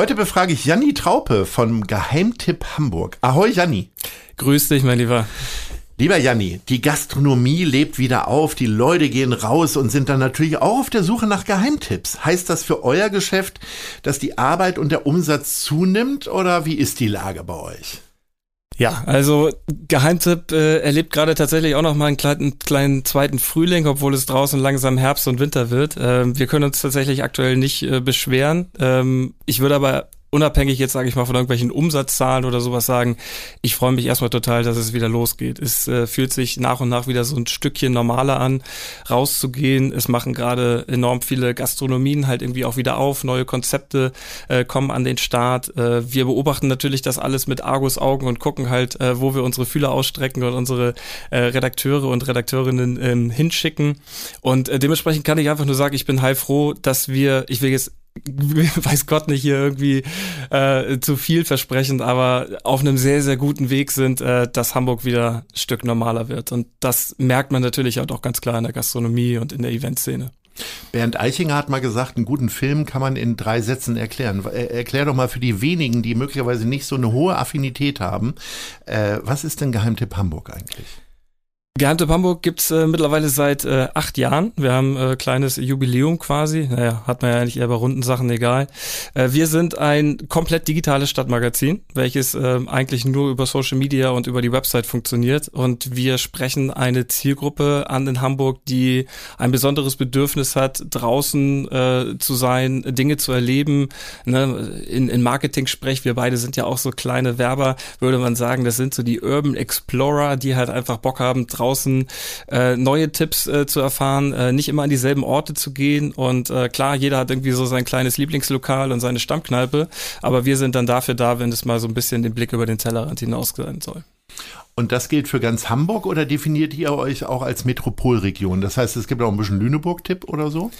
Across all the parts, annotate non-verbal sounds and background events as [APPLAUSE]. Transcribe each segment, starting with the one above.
Heute befrage ich Janni Traupe vom Geheimtipp Hamburg. Ahoi Janni. Grüß dich, mein Lieber. Lieber Janni, die Gastronomie lebt wieder auf, die Leute gehen raus und sind dann natürlich auch auf der Suche nach Geheimtipps. Heißt das für euer Geschäft, dass die Arbeit und der Umsatz zunimmt oder wie ist die Lage bei euch? Ja, also Geheimtipp äh, erlebt gerade tatsächlich auch noch mal einen kleinen, kleinen zweiten Frühling, obwohl es draußen langsam Herbst und Winter wird. Ähm, wir können uns tatsächlich aktuell nicht äh, beschweren. Ähm, ich würde aber unabhängig jetzt, sage ich mal, von irgendwelchen Umsatzzahlen oder sowas sagen, ich freue mich erstmal total, dass es wieder losgeht. Es äh, fühlt sich nach und nach wieder so ein Stückchen normaler an, rauszugehen. Es machen gerade enorm viele Gastronomien halt irgendwie auch wieder auf, neue Konzepte äh, kommen an den Start. Äh, wir beobachten natürlich das alles mit Argus Augen und gucken halt, äh, wo wir unsere Fühler ausstrecken und unsere äh, Redakteure und Redakteurinnen ähm, hinschicken. Und äh, dementsprechend kann ich einfach nur sagen, ich bin heilfroh, dass wir, ich will jetzt [LAUGHS] weiß Gott nicht hier irgendwie äh, zu viel versprechend, aber auf einem sehr, sehr guten Weg sind, äh, dass Hamburg wieder ein Stück normaler wird. Und das merkt man natürlich auch ganz klar in der Gastronomie und in der Eventszene. Bernd Eichinger hat mal gesagt, einen guten Film kann man in drei Sätzen erklären. Erklär doch mal für die wenigen, die möglicherweise nicht so eine hohe Affinität haben, äh, was ist denn Geheimtipp Hamburg eigentlich? Geheimtipp Hamburg gibt's äh, mittlerweile seit äh, acht Jahren. Wir haben äh, kleines Jubiläum quasi. Naja, hat man ja eigentlich eher bei runden Sachen egal. Äh, wir sind ein komplett digitales Stadtmagazin, welches äh, eigentlich nur über Social Media und über die Website funktioniert. Und wir sprechen eine Zielgruppe an in Hamburg, die ein besonderes Bedürfnis hat, draußen äh, zu sein, Dinge zu erleben. Ne? In, in Marketing-Sprech, wir beide sind ja auch so kleine Werber, würde man sagen, das sind so die Urban Explorer, die halt einfach Bock haben, draußen äh, neue Tipps äh, zu erfahren, äh, nicht immer an dieselben Orte zu gehen. Und äh, klar, jeder hat irgendwie so sein kleines Lieblingslokal und seine Stammkneipe, aber wir sind dann dafür da, wenn es mal so ein bisschen den Blick über den Tellerrand hinaus sein soll. Und das gilt für ganz Hamburg oder definiert ihr euch auch als Metropolregion? Das heißt, es gibt auch ein bisschen Lüneburg-Tipp oder so?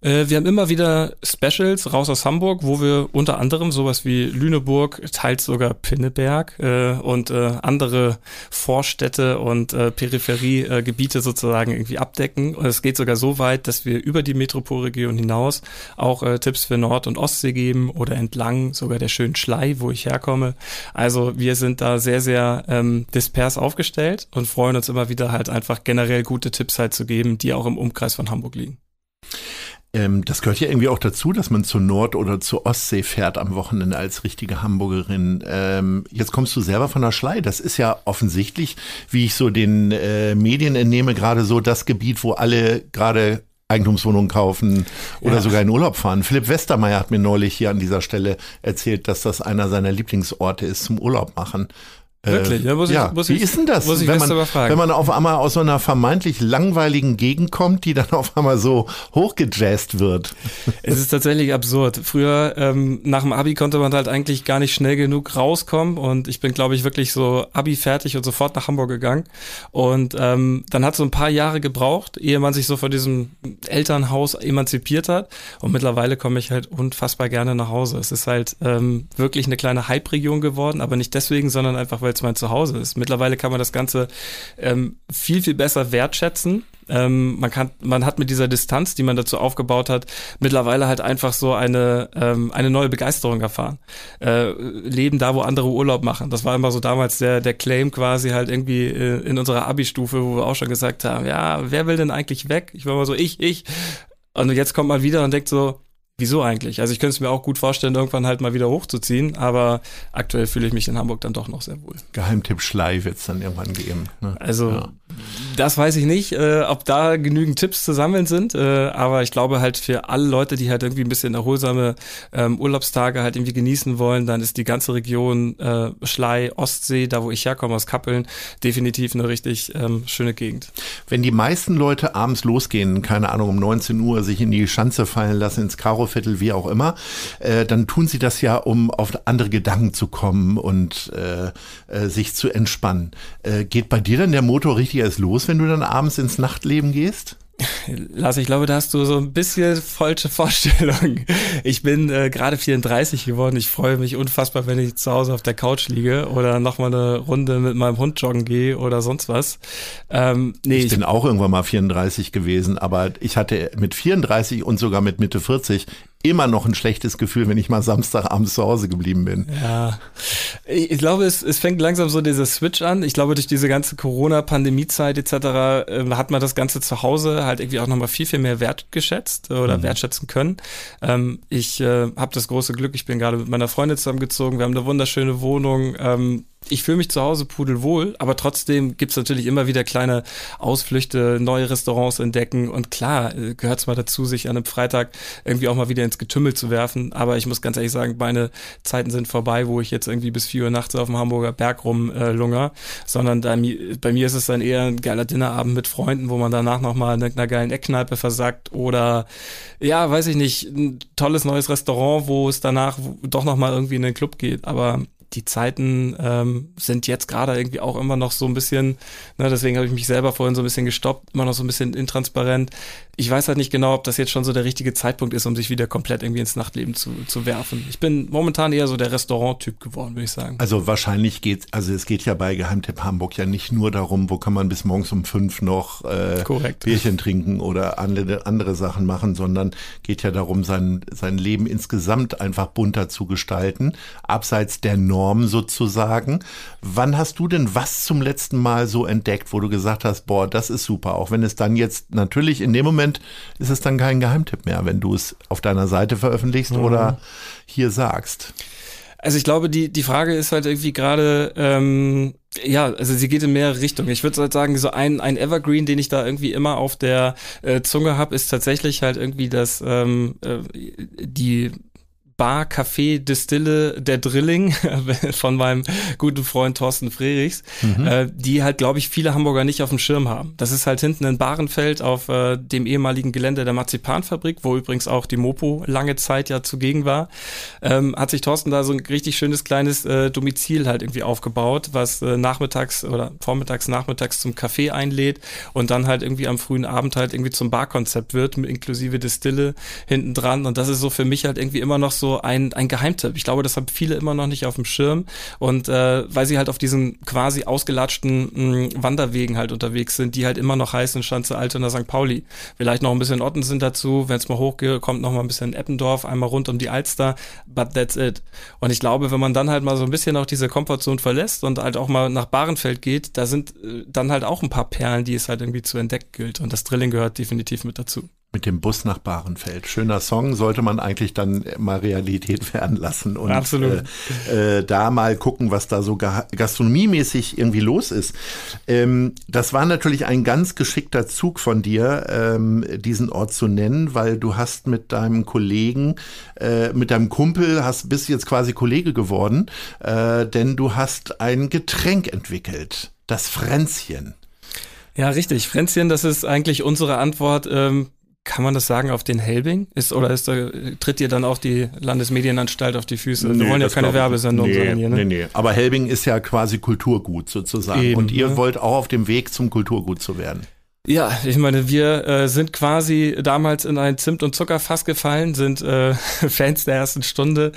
Äh, wir haben immer wieder Specials raus aus Hamburg, wo wir unter anderem sowas wie Lüneburg, teils sogar Pinneberg äh, und äh, andere Vorstädte und äh, Peripheriegebiete sozusagen irgendwie abdecken. Und es geht sogar so weit, dass wir über die Metropolregion hinaus auch äh, Tipps für Nord- und Ostsee geben oder entlang sogar der schönen Schlei, wo ich herkomme. Also wir sind da sehr, sehr ähm, dispers aufgestellt und freuen uns immer wieder halt einfach generell gute Tipps halt zu geben, die auch im Umkreis von Hamburg liegen. Ähm, das gehört ja irgendwie auch dazu, dass man zur Nord- oder zur Ostsee fährt am Wochenende als richtige Hamburgerin. Ähm, jetzt kommst du selber von der Schlei. Das ist ja offensichtlich, wie ich so den äh, Medien entnehme, gerade so das Gebiet, wo alle gerade Eigentumswohnungen kaufen oder ja. sogar in Urlaub fahren. Philipp Westermeier hat mir neulich hier an dieser Stelle erzählt, dass das einer seiner Lieblingsorte ist zum Urlaub machen. Wirklich? Ja, muss ich, ja. Muss Wie ist denn das, muss ich wenn, man, wenn man auf einmal aus so einer vermeintlich langweiligen Gegend kommt, die dann [LAUGHS] auf einmal so hochgejazzt wird? Es ist tatsächlich absurd. Früher, ähm, nach dem Abi konnte man halt eigentlich gar nicht schnell genug rauskommen und ich bin, glaube ich, wirklich so Abi fertig und sofort nach Hamburg gegangen. Und ähm, dann hat so ein paar Jahre gebraucht, ehe man sich so von diesem Elternhaus emanzipiert hat. Und mittlerweile komme ich halt unfassbar gerne nach Hause. Es ist halt ähm, wirklich eine kleine Hype-Region geworden, aber nicht deswegen, sondern einfach, weil es mein Zuhause ist. Mittlerweile kann man das Ganze ähm, viel, viel besser wertschätzen. Ähm, man kann, man hat mit dieser Distanz, die man dazu aufgebaut hat, mittlerweile halt einfach so eine ähm, eine neue Begeisterung erfahren. Äh, leben da, wo andere Urlaub machen. Das war immer so damals der der Claim quasi halt irgendwie äh, in unserer Abi-Stufe, wo wir auch schon gesagt haben, ja, wer will denn eigentlich weg? Ich war mal so ich, ich. Und jetzt kommt man wieder und denkt so, wieso eigentlich? Also ich könnte es mir auch gut vorstellen, irgendwann halt mal wieder hochzuziehen, aber aktuell fühle ich mich in Hamburg dann doch noch sehr wohl. Geheimtipp Schlei wird es dann irgendwann geben. Ne? Also ja. das weiß ich nicht, äh, ob da genügend Tipps zu sammeln sind, äh, aber ich glaube halt für alle Leute, die halt irgendwie ein bisschen erholsame ähm, Urlaubstage halt irgendwie genießen wollen, dann ist die ganze Region äh, Schlei, Ostsee, da wo ich herkomme aus Kappeln, definitiv eine richtig ähm, schöne Gegend. Wenn die meisten Leute abends losgehen, keine Ahnung, um 19 Uhr sich in die Schanze fallen lassen, ins Karoviertel, wie auch immer, äh, dann tun sie das ja, um auf andere Gedanken zu kommen und äh, äh, sich zu entspannen. Äh, geht bei dir dann der Motor richtig erst los, wenn du dann abends ins Nachtleben gehst? Lars, ich glaube, da hast du so ein bisschen falsche Vorstellung. Ich bin äh, gerade 34 geworden. Ich freue mich unfassbar, wenn ich zu Hause auf der Couch liege oder nochmal eine Runde mit meinem Hund joggen gehe oder sonst was. Ähm, nee, ich bin auch irgendwann mal 34 gewesen, aber ich hatte mit 34 und sogar mit Mitte 40 immer noch ein schlechtes Gefühl, wenn ich mal Samstagabends zu Hause geblieben bin. Ja, ich glaube, es, es fängt langsam so dieser Switch an. Ich glaube, durch diese ganze Corona-Pandemie-Zeit etc. Äh, hat man das Ganze zu Hause halt irgendwie auch nochmal viel, viel mehr wertgeschätzt oder mhm. wertschätzen können. Ähm, ich äh, habe das große Glück, ich bin gerade mit meiner Freundin zusammengezogen, wir haben eine wunderschöne Wohnung. Ähm, ich fühle mich zu Hause pudelwohl, aber trotzdem gibt's natürlich immer wieder kleine Ausflüchte, neue Restaurants entdecken. Und klar, äh, gehört es mal dazu, sich an einem Freitag irgendwie auch mal wieder ins Getümmel zu werfen, aber ich muss ganz ehrlich sagen, meine Zeiten sind vorbei, wo ich jetzt irgendwie bis vier Uhr nachts auf dem Hamburger Berg rumlunger, äh, sondern da, bei mir ist es dann eher ein geiler Dinnerabend mit Freunden, wo man danach nochmal in einer geilen Eckkneipe versackt oder ja, weiß ich nicht, ein tolles neues Restaurant, wo es danach doch nochmal irgendwie in den Club geht, aber die Zeiten ähm, sind jetzt gerade irgendwie auch immer noch so ein bisschen, ne, deswegen habe ich mich selber vorhin so ein bisschen gestoppt, immer noch so ein bisschen intransparent ich weiß halt nicht genau, ob das jetzt schon so der richtige Zeitpunkt ist, um sich wieder komplett irgendwie ins Nachtleben zu, zu werfen. Ich bin momentan eher so der Restaurant-Typ geworden, würde ich sagen. Also wahrscheinlich geht, also es geht ja bei Geheimtipp Hamburg ja nicht nur darum, wo kann man bis morgens um fünf noch äh, Bierchen trinken oder andere, andere Sachen machen, sondern geht ja darum, sein, sein Leben insgesamt einfach bunter zu gestalten, abseits der Norm sozusagen. Wann hast du denn was zum letzten Mal so entdeckt, wo du gesagt hast, boah, das ist super, auch wenn es dann jetzt natürlich in dem Moment Moment ist es dann kein Geheimtipp mehr, wenn du es auf deiner Seite veröffentlichst mhm. oder hier sagst. Also ich glaube, die, die Frage ist halt irgendwie gerade, ähm, ja, also sie geht in mehrere Richtungen. Ich würde halt sagen, so ein, ein Evergreen, den ich da irgendwie immer auf der äh, Zunge habe, ist tatsächlich halt irgendwie das, ähm, äh, die Bar, Café, Distille, der Drilling [LAUGHS] von meinem guten Freund Thorsten Frerichs, mhm. äh, die halt, glaube ich, viele Hamburger nicht auf dem Schirm haben. Das ist halt hinten in Bahrenfeld auf äh, dem ehemaligen Gelände der Marzipanfabrik, wo übrigens auch die Mopo lange Zeit ja zugegen war. Ähm, hat sich Thorsten da so ein richtig schönes kleines äh, Domizil halt irgendwie aufgebaut, was äh, nachmittags oder vormittags, nachmittags zum Café einlädt und dann halt irgendwie am frühen Abend halt irgendwie zum Barkonzept wird, inklusive Distille hinten dran. Und das ist so für mich halt irgendwie immer noch so so ein, ein Geheimtipp. Ich glaube, das haben viele immer noch nicht auf dem Schirm. Und äh, weil sie halt auf diesen quasi ausgelatschten mh, mm, Wanderwegen halt unterwegs sind, die halt immer noch heißen Schanze Altona St. Pauli. Vielleicht noch ein bisschen Otten sind dazu, wenn es mal hochkommt, noch mal ein bisschen Eppendorf, einmal rund um die Alster, but that's it. Und ich glaube, wenn man dann halt mal so ein bisschen auch diese Komfortzone verlässt und halt auch mal nach Barenfeld geht, da sind äh, dann halt auch ein paar Perlen, die es halt irgendwie zu entdecken gilt. Und das Drilling gehört definitiv mit dazu mit dem Bus nach Bahrenfeld. Schöner Song, sollte man eigentlich dann mal Realität [LAUGHS] werden lassen und Absolut. Äh, äh, da mal gucken, was da so gastronomiemäßig irgendwie los ist. Ähm, das war natürlich ein ganz geschickter Zug von dir, ähm, diesen Ort zu nennen, weil du hast mit deinem Kollegen, äh, mit deinem Kumpel, hast bist jetzt quasi Kollege geworden, äh, denn du hast ein Getränk entwickelt, das Fränzchen. Ja, richtig. Fränzchen, das ist eigentlich unsere Antwort ähm, kann man das sagen auf den Helbing? Ist, oder ist da, tritt dir dann auch die Landesmedienanstalt auf die Füße? Nee, Wir wollen ja keine Werbesendung nee, sein hier, ne? Nee, nee. Aber Helbing ist ja quasi Kulturgut sozusagen. Eben, Und ihr ne? wollt auch auf dem Weg zum Kulturgut zu werden. Ja, ich meine, wir äh, sind quasi damals in ein Zimt- und Zuckerfass gefallen, sind äh, [LAUGHS] Fans der ersten Stunde.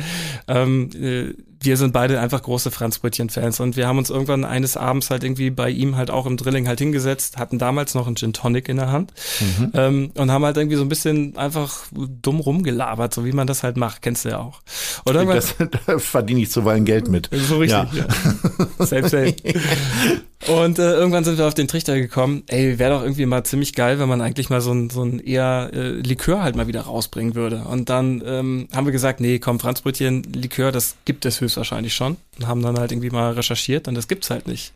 Ähm, äh, wir sind beide einfach große Franzbrötchen-Fans und wir haben uns irgendwann eines Abends halt irgendwie bei ihm halt auch im Drilling halt hingesetzt, hatten damals noch einen Gin Tonic in der Hand mhm. ähm, und haben halt irgendwie so ein bisschen einfach dumm rumgelabert, so wie man das halt macht, kennst du ja auch. Oder das, [LAUGHS] da verdiene ich zuweilen Geld mit. So richtig, ja. ja. Safe, safe. Und äh, irgendwann sind wir auf den Trichter gekommen, ey, wäre doch irgendwie mal ziemlich geil, wenn man eigentlich mal so ein, so ein eher äh, Likör halt mal wieder rausbringen würde. Und dann ähm, haben wir gesagt, nee, komm, Franzbrötchen, Likör, das gibt es höchstwahrscheinlich schon. Und haben dann halt irgendwie mal recherchiert und das gibt's halt nicht.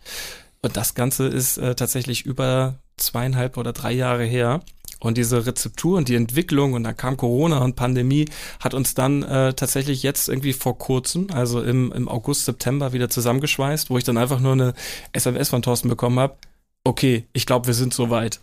Und das Ganze ist äh, tatsächlich über zweieinhalb oder drei Jahre her. Und diese Rezeptur und die Entwicklung und dann kam Corona und Pandemie hat uns dann äh, tatsächlich jetzt irgendwie vor kurzem, also im, im August, September wieder zusammengeschweißt, wo ich dann einfach nur eine SMS von Thorsten bekommen habe. Okay, ich glaube, wir sind soweit.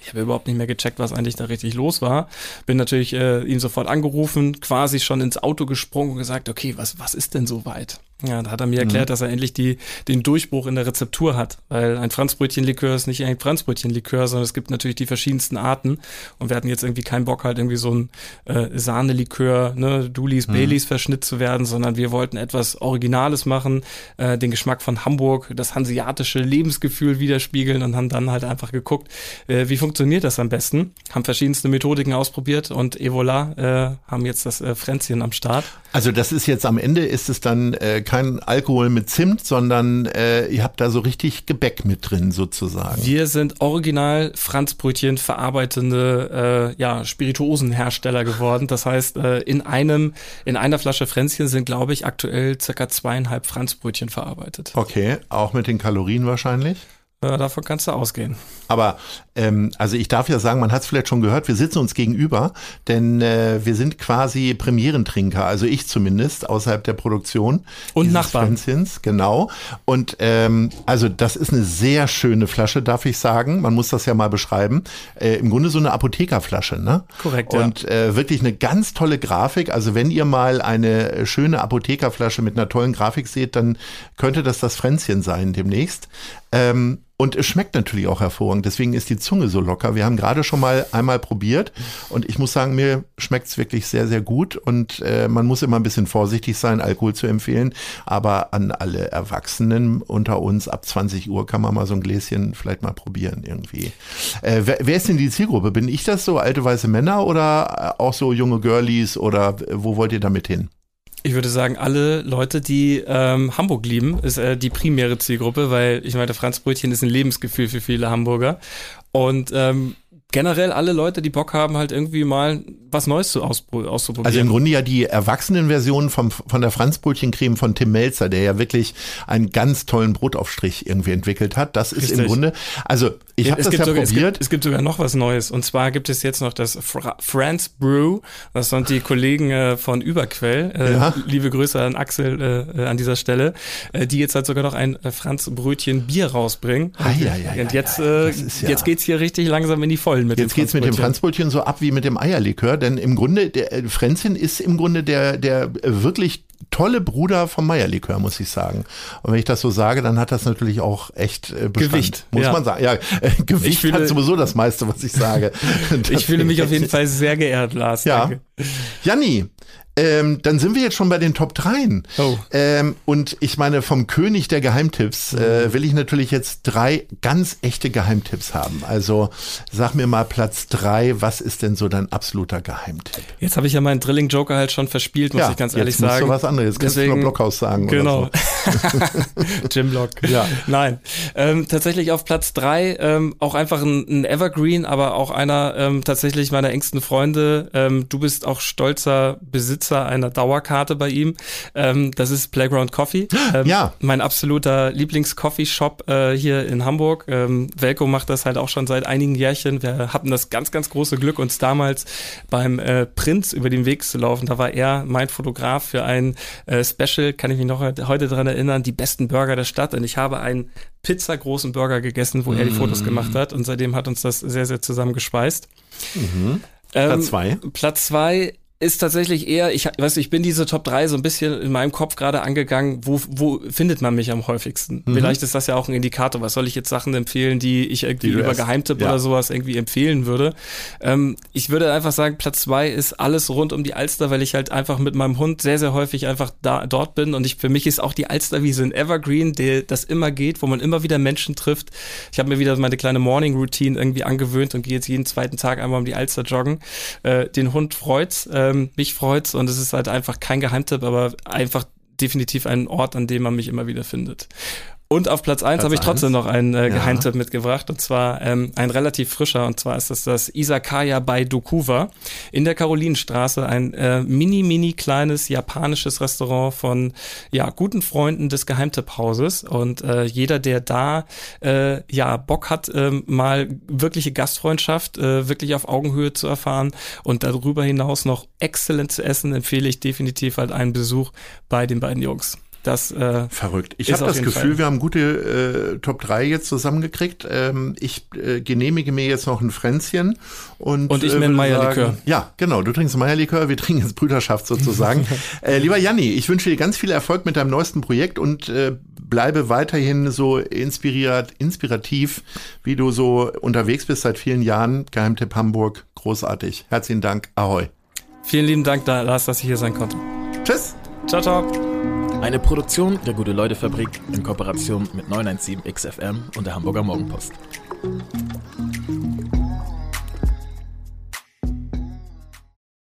Ich habe überhaupt nicht mehr gecheckt, was eigentlich da richtig los war. Bin natürlich äh, ihm sofort angerufen, quasi schon ins Auto gesprungen und gesagt, okay, was, was ist denn soweit? Ja, da hat er mir erklärt, mhm. dass er endlich die, den Durchbruch in der Rezeptur hat. Weil ein Franzbrötchenlikör ist nicht ein Franzbrötchenlikör, sondern es gibt natürlich die verschiedensten Arten. Und wir hatten jetzt irgendwie keinen Bock, halt irgendwie so ein äh, Sahnelikör, ne, Dulis, mhm. Baileys Verschnitt zu werden, sondern wir wollten etwas Originales machen, äh, den Geschmack von Hamburg, das hanseatische Lebensgefühl widerspiegeln und haben dann halt einfach geguckt, äh, wie funktioniert das am besten. Haben verschiedenste Methodiken ausprobiert und Evola äh, haben jetzt das äh, Fränzchen am Start. Also das ist jetzt am Ende, ist es dann äh, kein Alkohol mit Zimt, sondern äh, ihr habt da so richtig Gebäck mit drin sozusagen. Wir sind original Franzbrötchen verarbeitende äh, ja, Spirituosenhersteller geworden. Das heißt, äh, in einem in einer Flasche Fränzchen sind, glaube ich, aktuell circa zweieinhalb Franzbrötchen verarbeitet. Okay, auch mit den Kalorien wahrscheinlich? Ja, davon kannst du ausgehen. Aber ähm, also ich darf ja sagen, man hat es vielleicht schon gehört, wir sitzen uns gegenüber, denn äh, wir sind quasi Premierentrinker, also ich zumindest, außerhalb der Produktion. Und Nachbarn. Pflänzchens, genau. Und ähm, also das ist eine sehr schöne Flasche, darf ich sagen. Man muss das ja mal beschreiben. Äh, Im Grunde so eine Apothekerflasche, ne? Korrekt, ja. Und äh, wirklich eine ganz tolle Grafik. Also wenn ihr mal eine schöne Apothekerflasche mit einer tollen Grafik seht, dann könnte das das Fränzchen sein demnächst. Ähm, und es schmeckt natürlich auch hervorragend. Deswegen ist die Zunge so locker. Wir haben gerade schon mal einmal probiert und ich muss sagen, mir schmeckt es wirklich sehr, sehr gut. Und äh, man muss immer ein bisschen vorsichtig sein, Alkohol zu empfehlen. Aber an alle Erwachsenen unter uns ab 20 Uhr kann man mal so ein Gläschen vielleicht mal probieren irgendwie. Äh, wer, wer ist denn die Zielgruppe? Bin ich das so, alte weiße Männer oder auch so junge Girlies oder wo wollt ihr damit hin? Ich würde sagen, alle Leute, die ähm, Hamburg lieben, ist äh, die primäre Zielgruppe, weil ich meine, Franzbrötchen ist ein Lebensgefühl für viele Hamburger. Und ähm, generell alle Leute, die Bock haben, halt irgendwie mal was Neues zu auszuprobieren. Also im Grunde ja die Erwachsenenversion vom, von der Franzbrötchencreme von Tim Melzer, der ja wirklich einen ganz tollen Brotaufstrich irgendwie entwickelt hat. Das ist Richtig. im Grunde, also ich habe das ja sogar, probiert. Es gibt, es gibt, sogar noch was Neues. Und zwar gibt es jetzt noch das Fra France Brew. Das sind die Kollegen äh, von Überquell. Äh, ja. Liebe Grüße an Axel äh, an dieser Stelle. Äh, die jetzt halt sogar noch ein äh, Franzbrötchen Bier rausbringen. Ah, ja, ja, und jetzt, äh, ja. jetzt geht's hier richtig langsam in die Vollen mit Jetzt geht's mit dem Franzbrötchen so ab wie mit dem Eierlikör, denn im Grunde, der äh, Fränzchen ist im Grunde der, der wirklich tolle Bruder vom Meierlikör, muss ich sagen. Und wenn ich das so sage, dann hat das natürlich auch echt äh, Bestand, Gewicht, muss ja. man sagen. Ja, äh, Gewicht fühle, hat sowieso das meiste, was ich sage. [LAUGHS] ich fühle mich auf jeden Fall sehr geehrt, Lars. Ja. Danke. Janni, ähm, dann sind wir jetzt schon bei den Top 3. Oh. Ähm, und ich meine, vom König der Geheimtipps äh, mhm. will ich natürlich jetzt drei ganz echte Geheimtipps haben. Also sag mir mal Platz 3, was ist denn so dein absoluter Geheimtipp? Jetzt habe ich ja meinen Drilling Joker halt schon verspielt, muss ja, ich ganz ehrlich jetzt sagen. Jetzt du was anderes. Jetzt Deswegen, kannst du nur Blockhaus sagen. Genau. So. [LAUGHS] Jim Block. Ja. Nein. Ähm, tatsächlich auf Platz 3 ähm, auch einfach ein, ein, Evergreen, aber auch einer ähm, tatsächlich meiner engsten Freunde. Ähm, du bist auch stolzer Besitzer einer Dauerkarte bei ihm. Ähm, das ist Playground Coffee. [GASPS] Ähm, ja. Mein absoluter Lieblings-Coffee-Shop äh, hier in Hamburg. Ähm, Velko macht das halt auch schon seit einigen Jährchen. Wir hatten das ganz, ganz große Glück, uns damals beim äh, Prinz über den Weg zu laufen. Da war er mein Fotograf für ein äh, Special, kann ich mich noch heute dran erinnern, die besten Burger der Stadt. Und ich habe einen pizzagroßen Burger gegessen, wo mm. er die Fotos gemacht hat. Und seitdem hat uns das sehr, sehr zusammengespeist. Mhm. Ähm, Platz zwei. Platz zwei ist tatsächlich eher, ich weiß ich bin diese Top 3 so ein bisschen in meinem Kopf gerade angegangen, wo, wo findet man mich am häufigsten? Mhm. Vielleicht ist das ja auch ein Indikator, was soll ich jetzt Sachen empfehlen, die ich irgendwie die über Geheimtipp ja. oder sowas irgendwie empfehlen würde. Ähm, ich würde einfach sagen, Platz 2 ist alles rund um die Alster, weil ich halt einfach mit meinem Hund sehr, sehr häufig einfach da, dort bin und ich, für mich ist auch die Alster wie so ein Evergreen, der das immer geht, wo man immer wieder Menschen trifft. Ich habe mir wieder meine kleine Morning Routine irgendwie angewöhnt und gehe jetzt jeden zweiten Tag einmal um die Alster joggen. Äh, den Hund freut's. Äh, ähm, mich freut's und es ist halt einfach kein Geheimtipp, aber einfach definitiv ein Ort, an dem man mich immer wieder findet. Und auf Platz eins habe ich trotzdem noch einen äh, Geheimtipp ja. mitgebracht. Und zwar ähm, ein relativ frischer. Und zwar ist das das Isakaya bei Dokuva in der Karolinenstraße. Ein äh, mini mini kleines japanisches Restaurant von ja guten Freunden des Geheimtipphauses. Und äh, jeder der da äh, ja Bock hat äh, mal wirkliche Gastfreundschaft äh, wirklich auf Augenhöhe zu erfahren und darüber hinaus noch exzellent zu essen empfehle ich definitiv halt einen Besuch bei den beiden Jungs. Das, äh, Verrückt. Ich habe das Gefühl, Fall. wir haben gute äh, Top 3 jetzt zusammengekriegt. Ähm, ich äh, genehmige mir jetzt noch ein Fränzchen. Und, und ich äh, mir ein Meierlikör. Ja, genau. Du trinkst Meierlikör, wir trinken jetzt Brüderschaft sozusagen. [LAUGHS] äh, lieber Janni, ich wünsche dir ganz viel Erfolg mit deinem neuesten Projekt und äh, bleibe weiterhin so inspiriert, inspirativ, wie du so unterwegs bist seit vielen Jahren. Geheimtipp Hamburg, großartig. Herzlichen Dank. Ahoi. Vielen lieben Dank, Lars, dass ich hier sein konnte. Tschüss. Ciao, ciao. Eine Produktion der Gute-Leute-Fabrik in Kooperation mit 917 XFM und der Hamburger Morgenpost.